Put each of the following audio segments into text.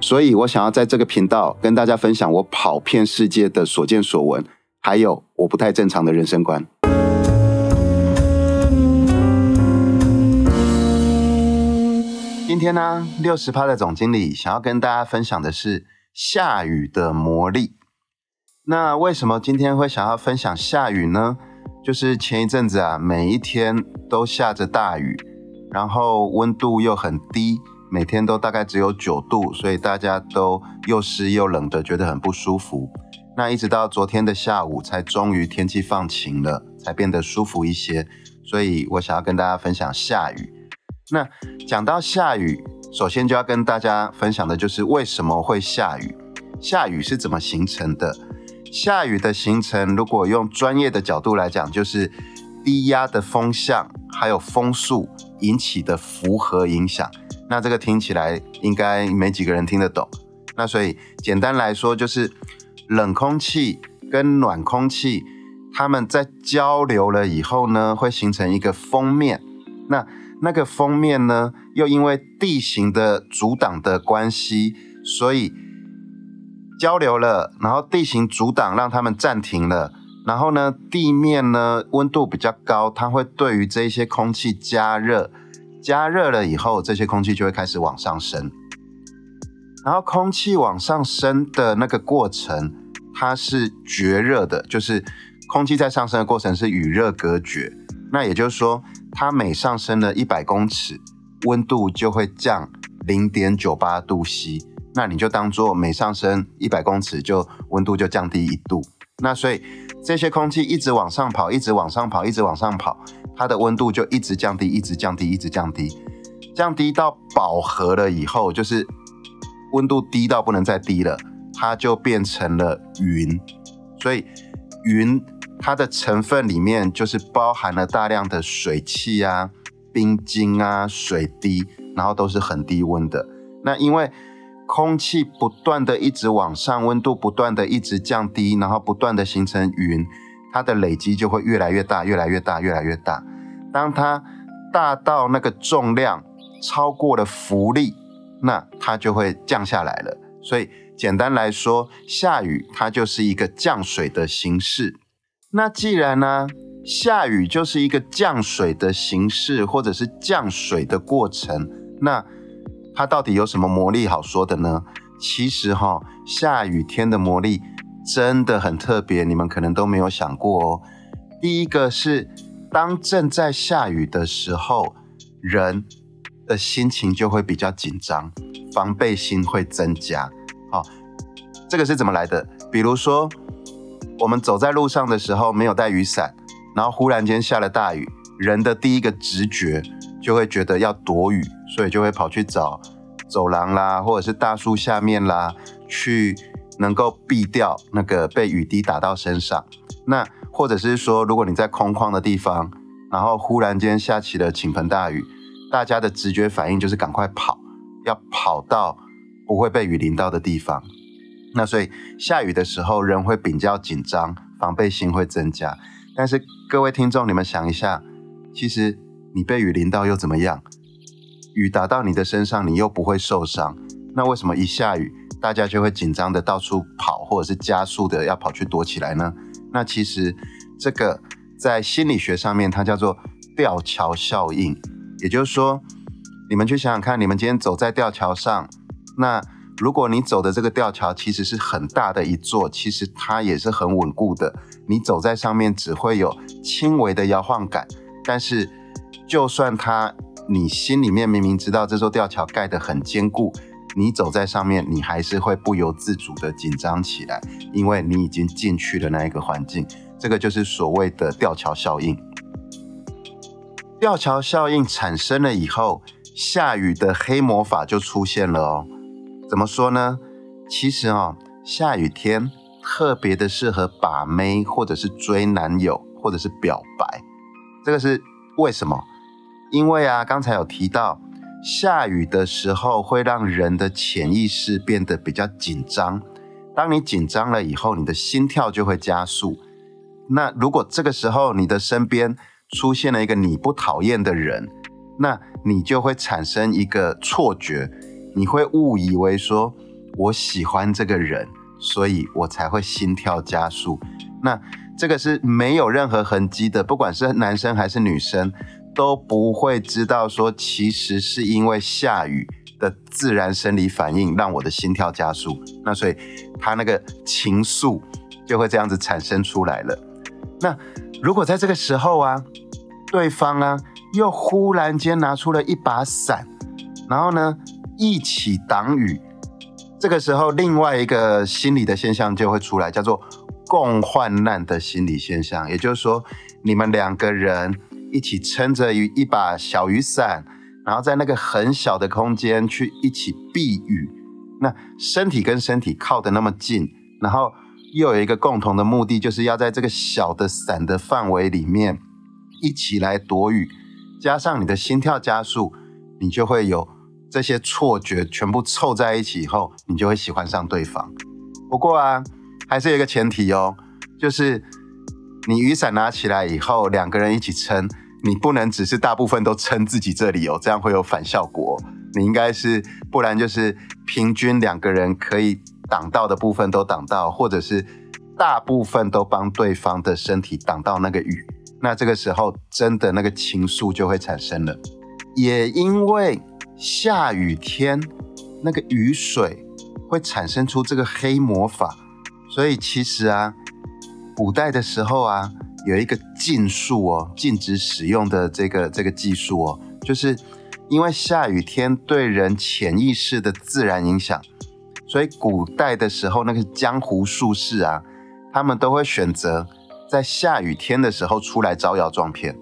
所以我想要在这个频道跟大家分享我跑遍世界的所见所闻，还有我不太正常的人生观。今天呢，六十趴的总经理想要跟大家分享的是下雨的魔力。那为什么今天会想要分享下雨呢？就是前一阵子啊，每一天都下着大雨，然后温度又很低，每天都大概只有九度，所以大家都又湿又冷的，觉得很不舒服。那一直到昨天的下午，才终于天气放晴了，才变得舒服一些。所以我想要跟大家分享下雨。那讲到下雨，首先就要跟大家分享的就是为什么会下雨，下雨是怎么形成的。下雨的形成，如果用专业的角度来讲，就是低压的风向还有风速引起的符合影响。那这个听起来应该没几个人听得懂。那所以简单来说，就是冷空气跟暖空气，它们在交流了以后呢，会形成一个封面。那那个封面呢，又因为地形的阻挡的关系，所以交流了，然后地形阻挡让他们暂停了，然后呢，地面呢温度比较高，它会对于这些空气加热，加热了以后，这些空气就会开始往上升，然后空气往上升的那个过程，它是绝热的，就是空气在上升的过程是与热隔绝，那也就是说。它每上升了一百公尺，温度就会降零点九八度 C。那你就当做每上升一百公尺，就温度就降低一度。那所以这些空气一直往上跑，一直往上跑，一直往上跑，它的温度就一直降低，一直降低，一直降低，降低到饱和了以后，就是温度低到不能再低了，它就变成了云。所以云。它的成分里面就是包含了大量的水汽啊、冰晶啊、水滴，然后都是很低温的。那因为空气不断的一直往上，温度不断的一直降低，然后不断的形成云，它的累积就会越来越大、越来越大、越来越大。当它大到那个重量超过了浮力，那它就会降下来了。所以简单来说，下雨它就是一个降水的形式。那既然呢，下雨就是一个降水的形式，或者是降水的过程，那它到底有什么魔力好说的呢？其实哈，下雨天的魔力真的很特别，你们可能都没有想过哦。第一个是，当正在下雨的时候，人的心情就会比较紧张，防备心会增加。好，这个是怎么来的？比如说。我们走在路上的时候没有带雨伞，然后忽然间下了大雨，人的第一个直觉就会觉得要躲雨，所以就会跑去找走廊啦，或者是大树下面啦，去能够避掉那个被雨滴打到身上。那或者是说，如果你在空旷的地方，然后忽然间下起了倾盆大雨，大家的直觉反应就是赶快跑，要跑到不会被雨淋到的地方。那所以下雨的时候，人会比较紧张，防备心会增加。但是各位听众，你们想一下，其实你被雨淋到又怎么样？雨打到你的身上，你又不会受伤。那为什么一下雨，大家就会紧张的到处跑，或者是加速的要跑去躲起来呢？那其实这个在心理学上面，它叫做吊桥效应。也就是说，你们去想想看，你们今天走在吊桥上，那。如果你走的这个吊桥其实是很大的一座，其实它也是很稳固的。你走在上面只会有轻微的摇晃感，但是就算它，你心里面明明知道这座吊桥盖得很坚固，你走在上面，你还是会不由自主的紧张起来，因为你已经进去了那一个环境。这个就是所谓的吊桥效应。吊桥效应产生了以后，下雨的黑魔法就出现了哦。怎么说呢？其实啊，下雨天特别的适合把妹，或者是追男友，或者是表白。这个是为什么？因为啊，刚才有提到，下雨的时候会让人的潜意识变得比较紧张。当你紧张了以后，你的心跳就会加速。那如果这个时候你的身边出现了一个你不讨厌的人，那你就会产生一个错觉，你会误以为说我喜欢这个人，所以我才会心跳加速。那这个是没有任何痕迹的，不管是男生还是女生都不会知道说，其实是因为下雨。的自然生理反应让我的心跳加速，那所以他那个情愫就会这样子产生出来了。那如果在这个时候啊，对方啊又忽然间拿出了一把伞，然后呢一起挡雨，这个时候另外一个心理的现象就会出来，叫做共患难的心理现象。也就是说，你们两个人一起撑着一把小雨伞。然后在那个很小的空间去一起避雨，那身体跟身体靠得那么近，然后又有一个共同的目的，就是要在这个小的伞的范围里面一起来躲雨，加上你的心跳加速，你就会有这些错觉全部凑在一起以后，你就会喜欢上对方。不过啊，还是有一个前提哦，就是你雨伞拿起来以后，两个人一起撑。你不能只是大部分都撑自己这里哦，这样会有反效果。你应该是，不然就是平均两个人可以挡到的部分都挡到，或者是大部分都帮对方的身体挡到那个雨。那这个时候真的那个情愫就会产生了。也因为下雨天那个雨水会产生出这个黑魔法，所以其实啊，古代的时候啊。有一个禁术哦，禁止使用的这个这个技术哦，就是因为下雨天对人潜意识的自然影响，所以古代的时候那个江湖术士啊，他们都会选择在下雨天的时候出来招摇撞骗。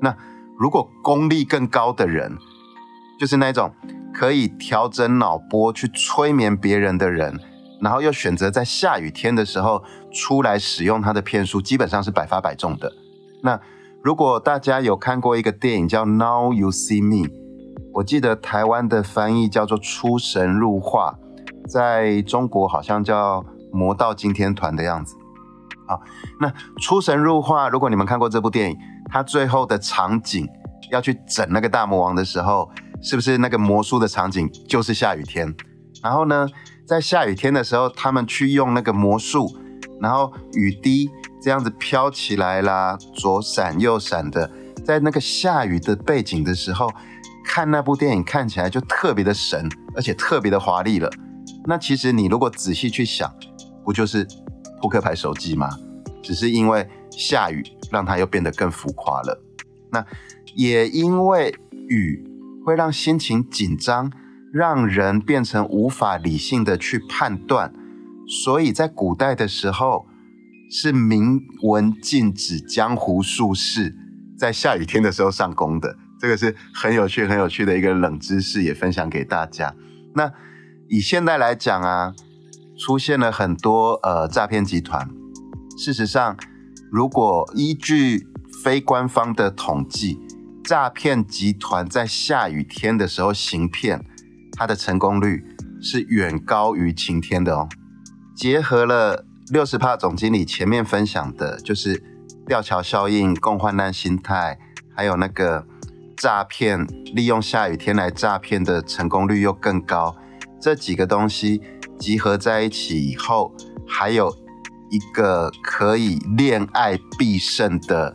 那如果功力更高的人，就是那种可以调整脑波去催眠别人的人。然后又选择在下雨天的时候出来使用他的骗术，基本上是百发百中的。那如果大家有看过一个电影叫《Now You See Me》，我记得台湾的翻译叫做《出神入化》，在中国好像叫《魔道惊天团》的样子。好，那《出神入化》，如果你们看过这部电影，它最后的场景要去整那个大魔王的时候，是不是那个魔术的场景就是下雨天？然后呢？在下雨天的时候，他们去用那个魔术，然后雨滴这样子飘起来啦，左闪右闪的，在那个下雨的背景的时候，看那部电影看起来就特别的神，而且特别的华丽了。那其实你如果仔细去想，不就是扑克牌手机吗？只是因为下雨，让它又变得更浮夸了。那也因为雨会让心情紧张。让人变成无法理性的去判断，所以在古代的时候是明文禁止江湖术士在下雨天的时候上工的。这个是很有趣、很有趣的一个冷知识，也分享给大家。那以现在来讲啊，出现了很多呃诈骗集团。事实上，如果依据非官方的统计，诈骗集团在下雨天的时候行骗。它的成功率是远高于晴天的哦。结合了六十帕总经理前面分享的，就是吊桥效应、共患难心态，还有那个诈骗，利用下雨天来诈骗的成功率又更高。这几个东西集合在一起以后，还有一个可以恋爱必胜的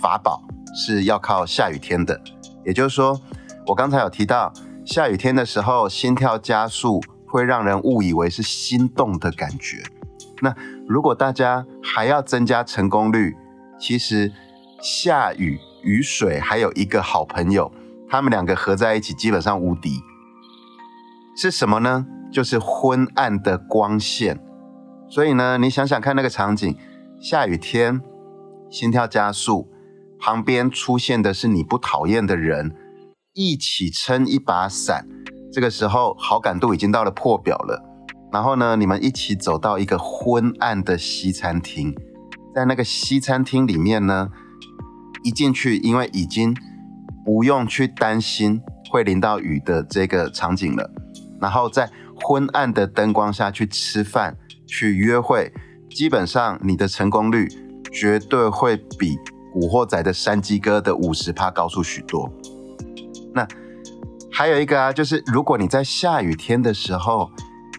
法宝，是要靠下雨天的。也就是说，我刚才有提到。下雨天的时候，心跳加速会让人误以为是心动的感觉。那如果大家还要增加成功率，其实下雨雨水还有一个好朋友，他们两个合在一起基本上无敌。是什么呢？就是昏暗的光线。所以呢，你想想看那个场景：下雨天，心跳加速，旁边出现的是你不讨厌的人。一起撑一把伞，这个时候好感度已经到了破表了。然后呢，你们一起走到一个昏暗的西餐厅，在那个西餐厅里面呢，一进去，因为已经不用去担心会淋到雨的这个场景了，然后在昏暗的灯光下去吃饭、去约会，基本上你的成功率绝对会比《古惑仔》的山鸡哥的五十趴高出许多。那还有一个啊，就是如果你在下雨天的时候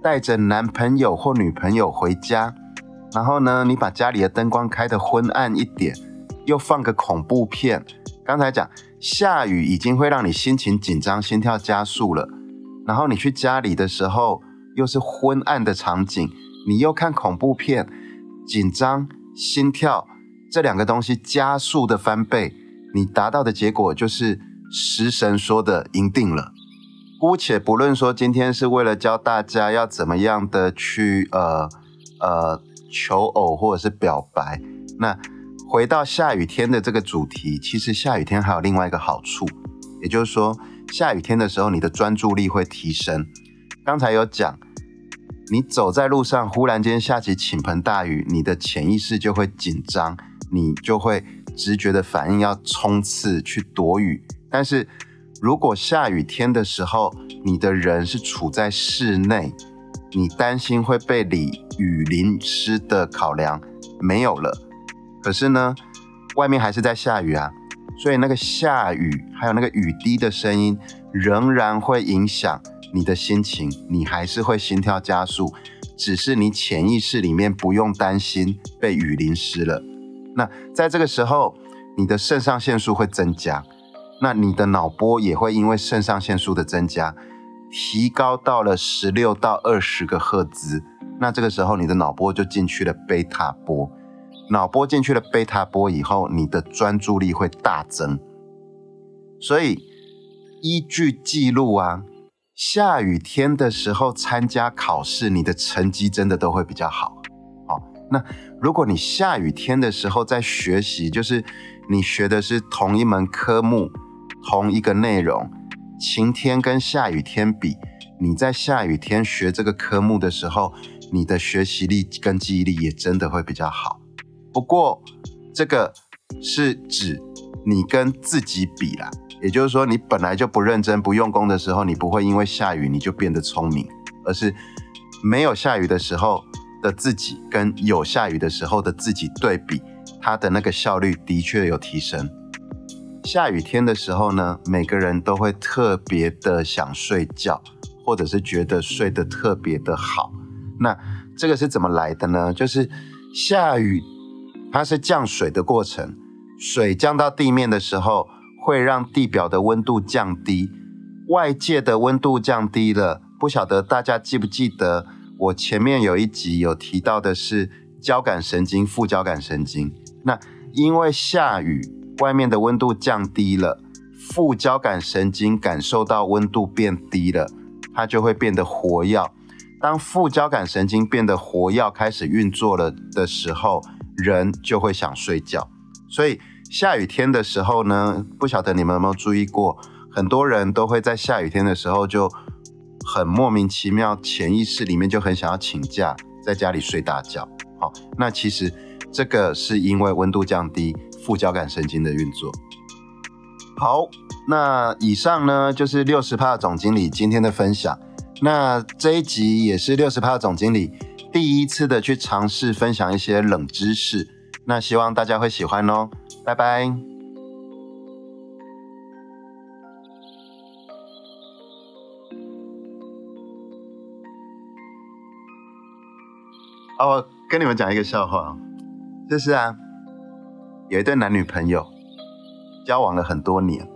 带着男朋友或女朋友回家，然后呢，你把家里的灯光开得昏暗一点，又放个恐怖片。刚才讲下雨已经会让你心情紧张、心跳加速了，然后你去家里的时候又是昏暗的场景，你又看恐怖片，紧张、心跳这两个东西加速的翻倍，你达到的结果就是。食神说的赢定了。姑且不论说今天是为了教大家要怎么样的去呃呃求偶或者是表白，那回到下雨天的这个主题，其实下雨天还有另外一个好处，也就是说下雨天的时候你的专注力会提升。刚才有讲，你走在路上忽然间下起倾盆大雨，你的潜意识就会紧张，你就会直觉的反应要冲刺去躲雨。但是，如果下雨天的时候，你的人是处在室内，你担心会被雨淋湿的考量没有了。可是呢，外面还是在下雨啊，所以那个下雨还有那个雨滴的声音，仍然会影响你的心情，你还是会心跳加速，只是你潜意识里面不用担心被雨淋湿了。那在这个时候，你的肾上腺素会增加。那你的脑波也会因为肾上腺素的增加，提高到了十六到二十个赫兹。那这个时候你的脑波就进去了贝塔波，脑波进去了贝塔波以后，你的专注力会大增。所以依据记录啊，下雨天的时候参加考试，你的成绩真的都会比较好。好，那如果你下雨天的时候在学习，就是你学的是同一门科目。同一个内容，晴天跟下雨天比，你在下雨天学这个科目的时候，你的学习力跟记忆力也真的会比较好。不过，这个是指你跟自己比啦，也就是说，你本来就不认真、不用功的时候，你不会因为下雨你就变得聪明，而是没有下雨的时候的自己跟有下雨的时候的自己对比，它的那个效率的确有提升。下雨天的时候呢，每个人都会特别的想睡觉，或者是觉得睡得特别的好。那这个是怎么来的呢？就是下雨，它是降水的过程，水降到地面的时候，会让地表的温度降低，外界的温度降低了。不晓得大家记不记得，我前面有一集有提到的是交感神经、副交感神经。那因为下雨。外面的温度降低了，副交感神经感受到温度变低了，它就会变得活跃。当副交感神经变得活跃，开始运作了的时候，人就会想睡觉。所以下雨天的时候呢，不晓得你们有没有注意过，很多人都会在下雨天的时候就很莫名其妙，潜意识里面就很想要请假，在家里睡大觉。好，那其实这个是因为温度降低。副交感神经的运作。好，那以上呢就是六十帕总经理今天的分享。那这一集也是六十帕总经理第一次的去尝试分享一些冷知识。那希望大家会喜欢哦，拜拜。好，我跟你们讲一个笑话，就是啊。有一对男女朋友交往了很多年，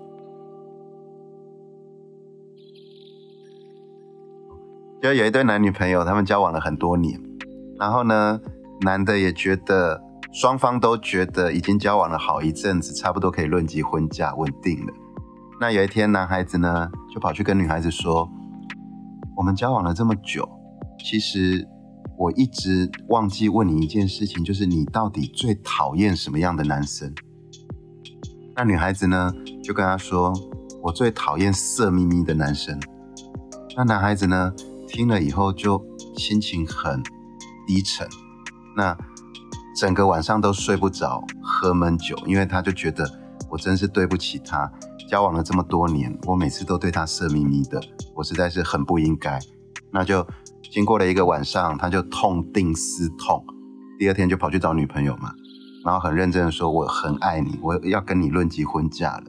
就有一对男女朋友，他们交往了很多年，然后呢，男的也觉得双方都觉得已经交往了好一阵子，差不多可以论及婚嫁稳定了。那有一天，男孩子呢就跑去跟女孩子说：“我们交往了这么久，其实……”我一直忘记问你一件事情，就是你到底最讨厌什么样的男生？那女孩子呢，就跟他说：“我最讨厌色眯眯的男生。”那男孩子呢，听了以后就心情很低沉，那整个晚上都睡不着，喝闷酒，因为他就觉得我真是对不起他，交往了这么多年，我每次都对他色眯眯的，我实在是很不应该。那就经过了一个晚上，他就痛定思痛，第二天就跑去找女朋友嘛，然后很认真的说我很爱你，我要跟你论及婚嫁了。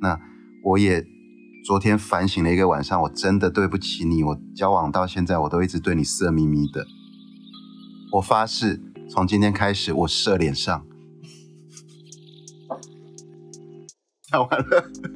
那我也昨天反省了一个晚上，我真的对不起你，我交往到现在我都一直对你色眯眯的，我发誓从今天开始我射脸上。讲完了。